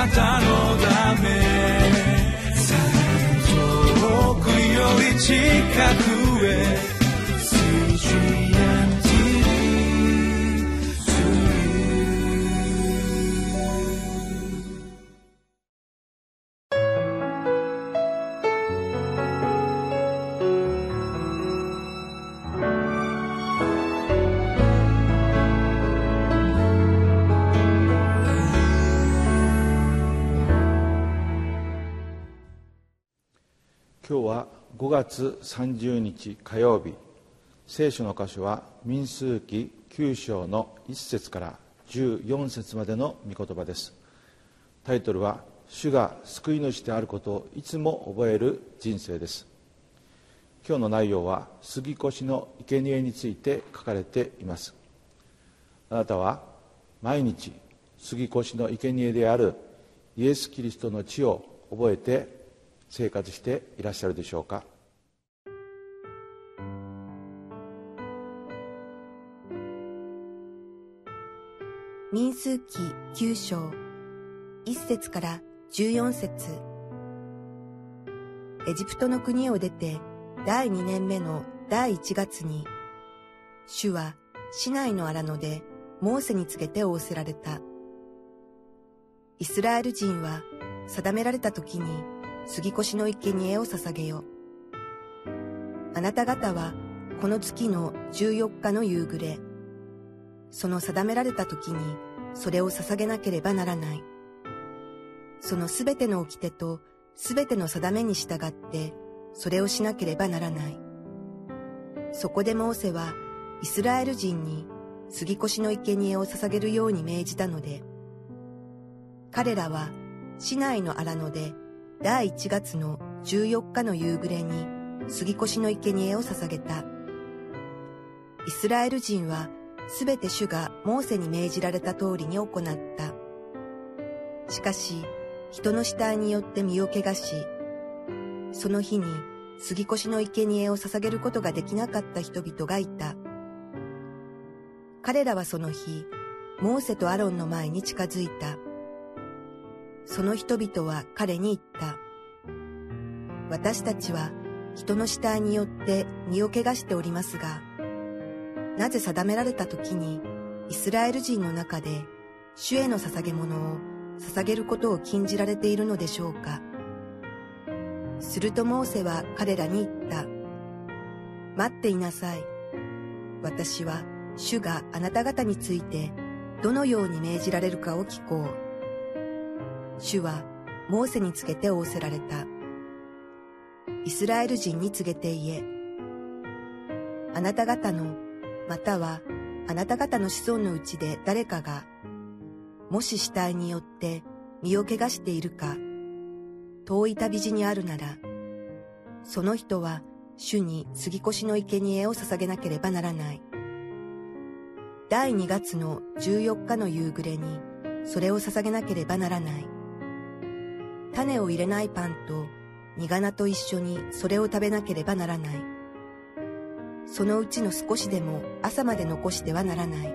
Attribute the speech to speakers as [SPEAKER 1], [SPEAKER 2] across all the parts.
[SPEAKER 1] なたのため。遠くより近く。
[SPEAKER 2] 今日は5月30日火曜日。聖書の箇所は民数記9章の1節から14節までの御言葉です。タイトルは「主が救い主であることをいつも覚える人生」です。今日の内容は杉越の生贄について書かれています。あなたは毎日杉越の生贄であるイエス・キリストの地を覚えて生活していらっしゃるでしょうか？
[SPEAKER 3] 民数記9章。1節から14節。エジプトの国を出て第2年目の第1月に主は市内の荒野でモーセにつけて仰せられた。イスラエル人は定められた時に杉越の生贄を捧げよ。あなた方はこの月の14日の夕暮れ、その定められた時にそれを捧げなければならない。そのすべての掟とすべての定めに従ってそれをしなければならない。そこでモーセはイスラエル人に杉越の生贄を捧げるように命じたので、彼らは市内の荒野で第1月の14日の夕暮れに杉越の生贄を捧げた。イスラエル人はすべて主がモーセに命じられた通りに行った。しかし、人の死体によって身を汚し、その日に杉越の生贄を捧げることができなかった人々がいた。彼らはその日、モーセとアロンの前に近づいた。その人々は彼に言った。私たちは人の死体によって身を汚しておりますが、なぜ定められた時にイスラエル人の中で主への捧げ物を捧げることを禁じられているのでしょうか。するとモーセは彼らに言った。待っていなさい。私は主があなた方についてどのように命じられるかを聞こう。主はモーセにつけて仰せられた。イスラエル人に告げて言え。あなた方の、またはあなた方の子孫のうちで誰かが、もし死体によって身を汚しているか、遠い旅路にあるなら、その人は主に杉越の生贄を捧げなければならない。第2月の14日の夕暮れにそれを捧げなければならない。種を入れないパンと苦菜と一緒にそれを食べなければならない。そのうちの少しでも朝まで残してはならない。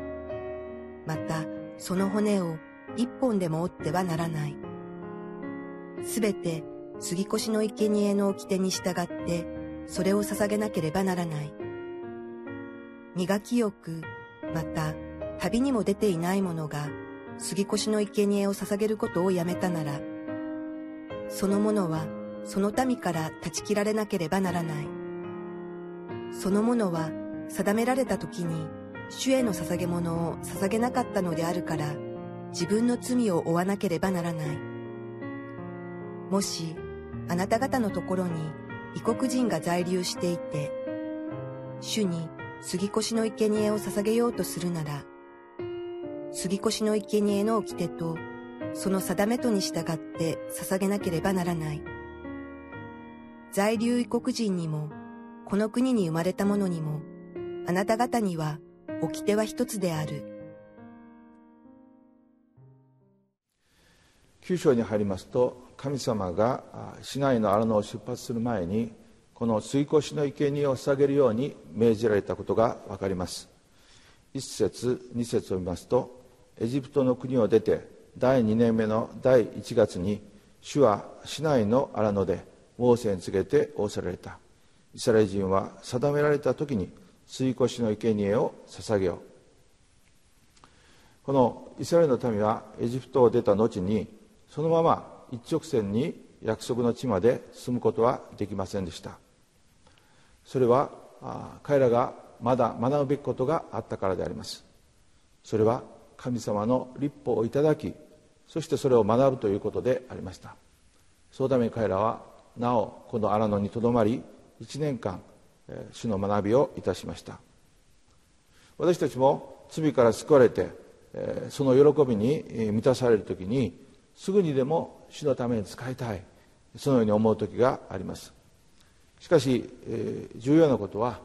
[SPEAKER 3] また、その骨を一本でも折ってはならない。すべて杉越の生贄の掟に従って、それを捧げなければならない。磨きよく、また旅にも出ていない者が杉越の生贄を捧げることをやめたなら、その者はその民から断ち切られなければならない。その者は定められた時に主への捧げ物を捧げなかったのであるから自分の罪を負わなければならない。もしあなた方のところに異国人が在留していて、主に杉越の生贄を捧げようとするなら、杉越の生贄の掟とその定めとに従って捧げなければならない。在留異国人にも、この国に生まれた者にも、あなた方には掟は一つである。
[SPEAKER 2] 九章に入りますと、神様が市内の荒野を出発する前に、この水越の生贄を捧げるように命じられたことがわかります。一節、二節を見ますと、エジプトの国を出て第2年目の第1月に主は市内の荒野でモーセに告げて仰せられた。イスラエル人は定められた時に吸い越しの生贄を捧げよう。このイスラエルの民はエジプトを出た後にそのまま一直線に約束の地まで進むことはできませんでした。それは彼らがまだ学ぶべきことがあったからであります。それは神様の立法をいただきそしてそれを学ぶということでありました。そのために彼らはなおこの荒野にとどまり1年間主の学びをいたしました。私たちも罪から救われてその喜びに満たされる時にすぐにでも主のために使いたいそのように思う時があります。しかし重要なことは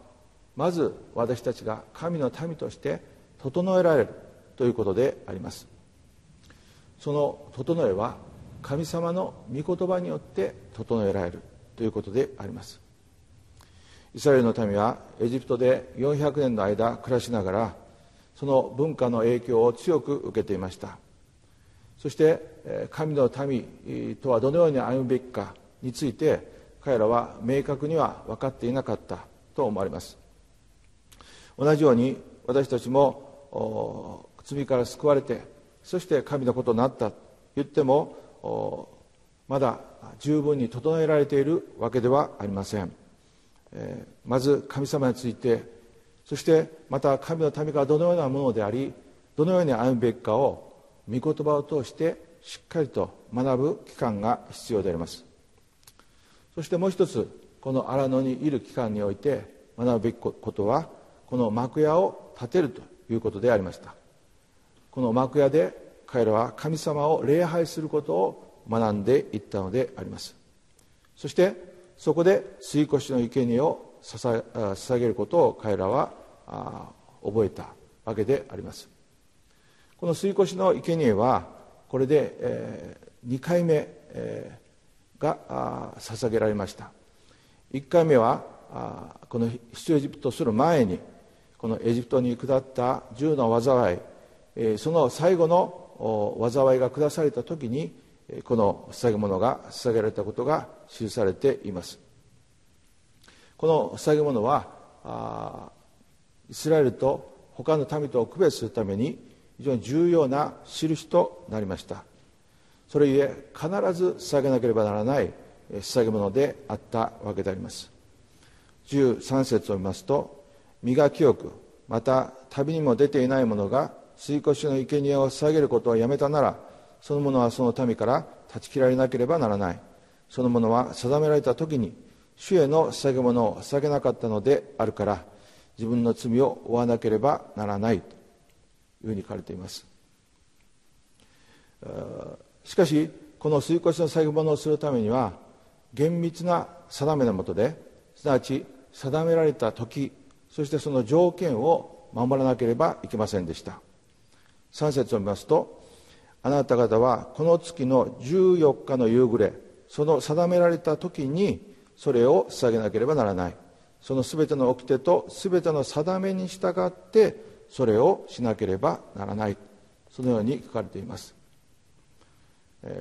[SPEAKER 2] まず私たちが神の民として整えられるということであります。その整えは神様の御言葉によって整えられるということであります。イスラエルの民はエジプトで400年の間暮らしながらその文化の影響を強く受けていました。そして神の民とはどのように歩むべきかについて彼らは明確には分かっていなかったと思われます。同じように私たちも罪から救われてそして神のことになったと言ってもまだ十分に整えられているわけではありません、えー、まず神様についてそしてまた神の民がどのようなものでありどのように歩むべきかを御言葉を通してしっかりと学ぶ期間が必要であります。そしてもう一つこの荒野にいる期間において学ぶべきことはこの幕屋を建てるということでありました。この幕屋で彼らは神様を礼拝することを学んでいったのであります。そしてそこで吸い越しの生贄を捧げることを彼らは覚えたわけであります。この吸い越しの生贄はこれで、えー、2回目、えー、が捧げられました。1回目はこの出エジプトする前にこのエジプトに下った10の災い、その最後の災いが下された時にこの捧げ物が捧げられたことが記されています。この捧げ物はイスラエルと他の民とを区別するために非常に重要な印となりました。それゆえ必ず捧げなければならない捧げ物であったわけであります。13節を見ますと身が清くまた旅にも出ていない者が吸い越しの生贄を捧げることをやめたならその者はその民から断ち切られなければならない。その者は定められた時に主への捧げ物を捧げなかったのであるから自分の罪を負わなければならない。というふうに書かれています。しかしこの吸い越しの作業物をするためには厳密な定めのもとですなわち定められた時そしてその条件を守らなければいけませんでした。3節を見ますとあなた方はこの月の14日の夕暮れその定められた時にそれを捧げなければならない。その全ての掟と全ての定めに従ってそれをしなければならない。そのように書かれています。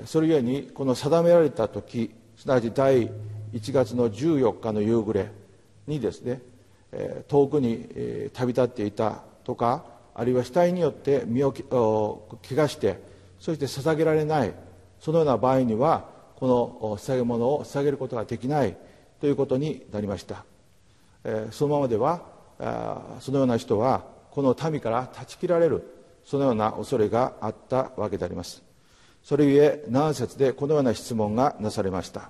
[SPEAKER 2] それゆえにこの定められた時すなわち第1月の14日の夕暮れにですね遠くに旅立っていたとかあるいは死体によって身を怪我してそして捧げられないそのような場合にはこの捧げ物を捧げることができないということになりました。そのままではそのような人はこの民から断ち切られるそのような恐れがあったわけであります。それゆえ何節でこのような質問がなされました。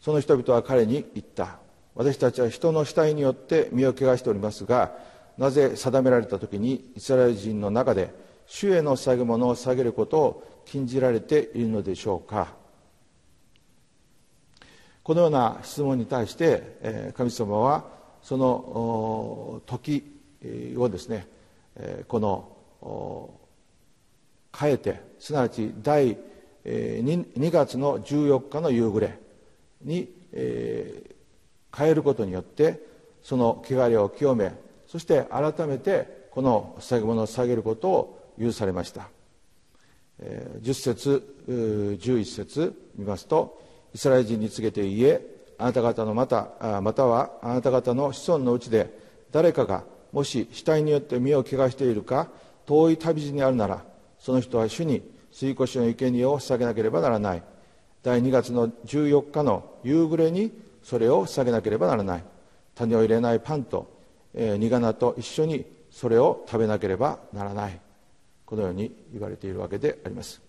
[SPEAKER 2] その人々は彼に言った。私たちは人の死体によって身を汚しておりますがなぜ定められた時にイスラエル人の中で主への捧げ物を下げることを禁じられているのでしょうか？このような質問に対して神様はその時をですねこの変えてすなわち第 2, 月の14日の夕暮れに変えることによってその汚れを清めそして改めてこの捧げ物を下げることを許されました。10節11節見ますとイスラエル人に告げて言えあなた方のまたまたはあなた方の子孫のうちで誰かがもし死体によって身を汚しているか遠い旅路にあるならその人は主に吸い越しの生贄を捧げなければならない。第2月の14日の夕暮れにそれを捧げなければならない。種を入れないパンと、えー、煮花と一緒にそれを食べなければならない。このように言われているわけであります。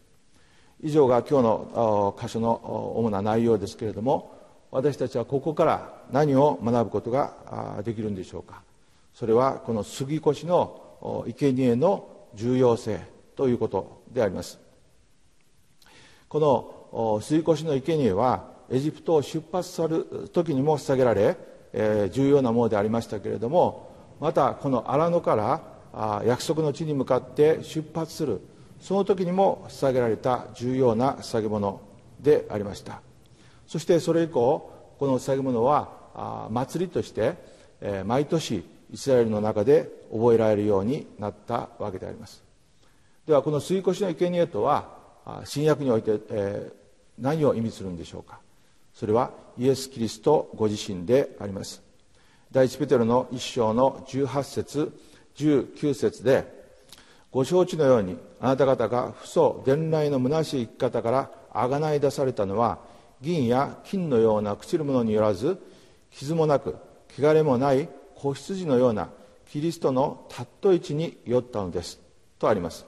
[SPEAKER 2] 以上が今日の箇所の主な内容ですけれども私たちはここから何を学ぶことができるんでしょうか。それはこの杉越の生贄の重要性ということであります。この杉越の生贄はエジプトを出発する時にも捧げられ、え重要なものでありましたけれどもまたこの荒野からあ約束の地に向かって出発するその時にも捧げられた重要な捧げ物でありました。そしてそれ以降この捧げ物はあ祭りとして、えー毎年イスラエルの中で覚えられるようになったわけであります。ではこの吸い越しの生贄とはあ新約において、えー何を意味するんでしょうか。それはイエス・キリストご自身であります。第一ペテロの一章の18節19節でご承知のようにあなた方が父祖伝来の虚しい生き方からあがない出されたのは銀や金のような朽ちるものによらず傷もなく汚れもない子羊のようなキリストのたっとい地によったのです。とあります。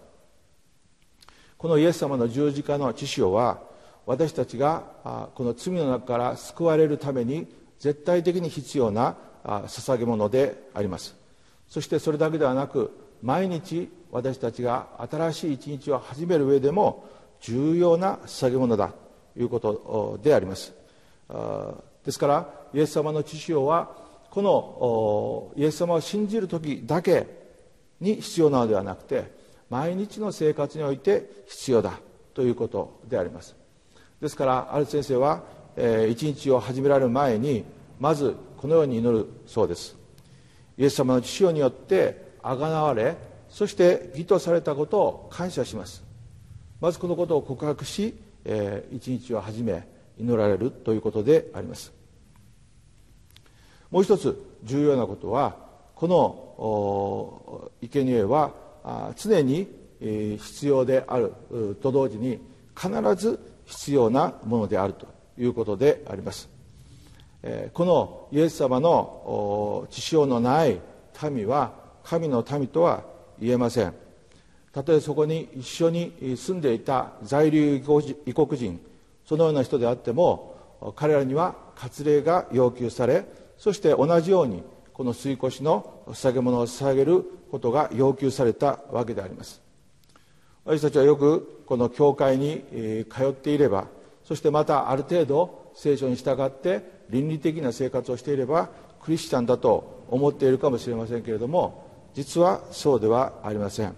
[SPEAKER 2] このイエス様の十字架の知潮は私たちがこの罪の中から救われるために絶対的に必要な捧げ物であります。そしてそれだけではなく毎日私たちが新しい一日を始める上でも重要な捧げ物だということであります。ですからイエス様の知潮はこのイエス様を信じる時だけに必要なのではなくて毎日の生活において必要だということであります。ですからある先生は、えー一日を始められる前にまずこのように祈るそうです。イエス様の血潮によってあがなわれそして義とされたことを感謝します。まずこのことを告白し、えー一日を始め祈られるということであります。もう一つ重要なことはこの生贄はあ常に必要であると同時に必ず必要なものであるということであります。このイエス様の血潮のない民は神の民とは言えません。たとえそこに一緒に住んでいた在留異国人そのような人であっても彼らには割礼が要求されそして同じようにこの吸い越しの捧げ物を捧げることが要求されたわけであります。私たちはよくこの教会に通っていればそしてまたある程度聖書に従って倫理的な生活をしていればクリスチャンだと思っているかもしれませんけれども実はそうではありません。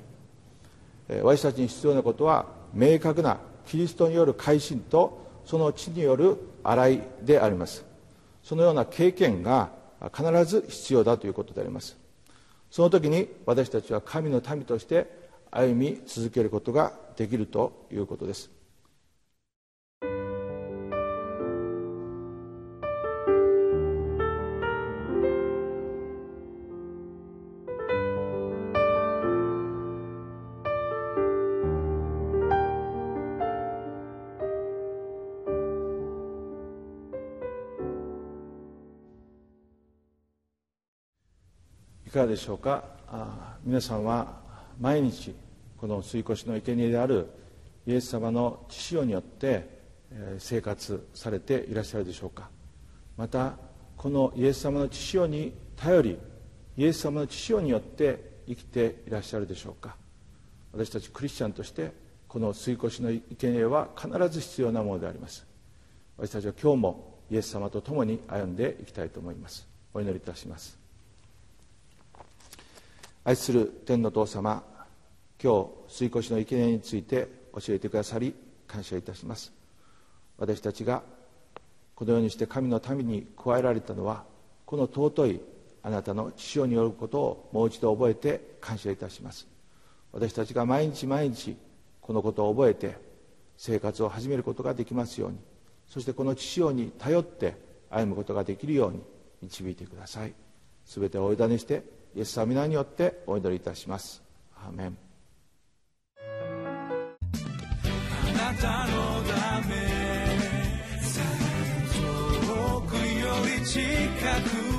[SPEAKER 2] 私たちに必要なことは明確なキリストによる改心とその地による洗いであります。そのような経験が必ず必要だということであります。その時に私たちは神の民として歩み続けることができるということです。いかがでしょうか？皆さんは毎日この吸い越しの生贄であるイエス様の血潮によってえ生活されていらっしゃるでしょうか。またこのイエス様の血潮に頼りイエス様の血潮によって生きていらっしゃるでしょうか。私たちクリスチャンとしてこの吸い越しの生贄は必ず必要なものであります。私たちは今日もイエス様と共に歩んでいきたいと思います。お祈りいたします。愛する天の父様今日水越の生贄について教えてくださり感謝いたします。私たちがこのようにして神の民に加えられたのはこの尊いあなたの父親によることをもう一度覚えて感謝いたします。私たちが毎日毎日このことを覚えて生活を始めることができますようにそしてこの父親に頼って歩むことができるように導いてください。すべてお委ねしてイエス様皆によってお祈りいたします。アーメン。
[SPEAKER 1] たのため遠くより近く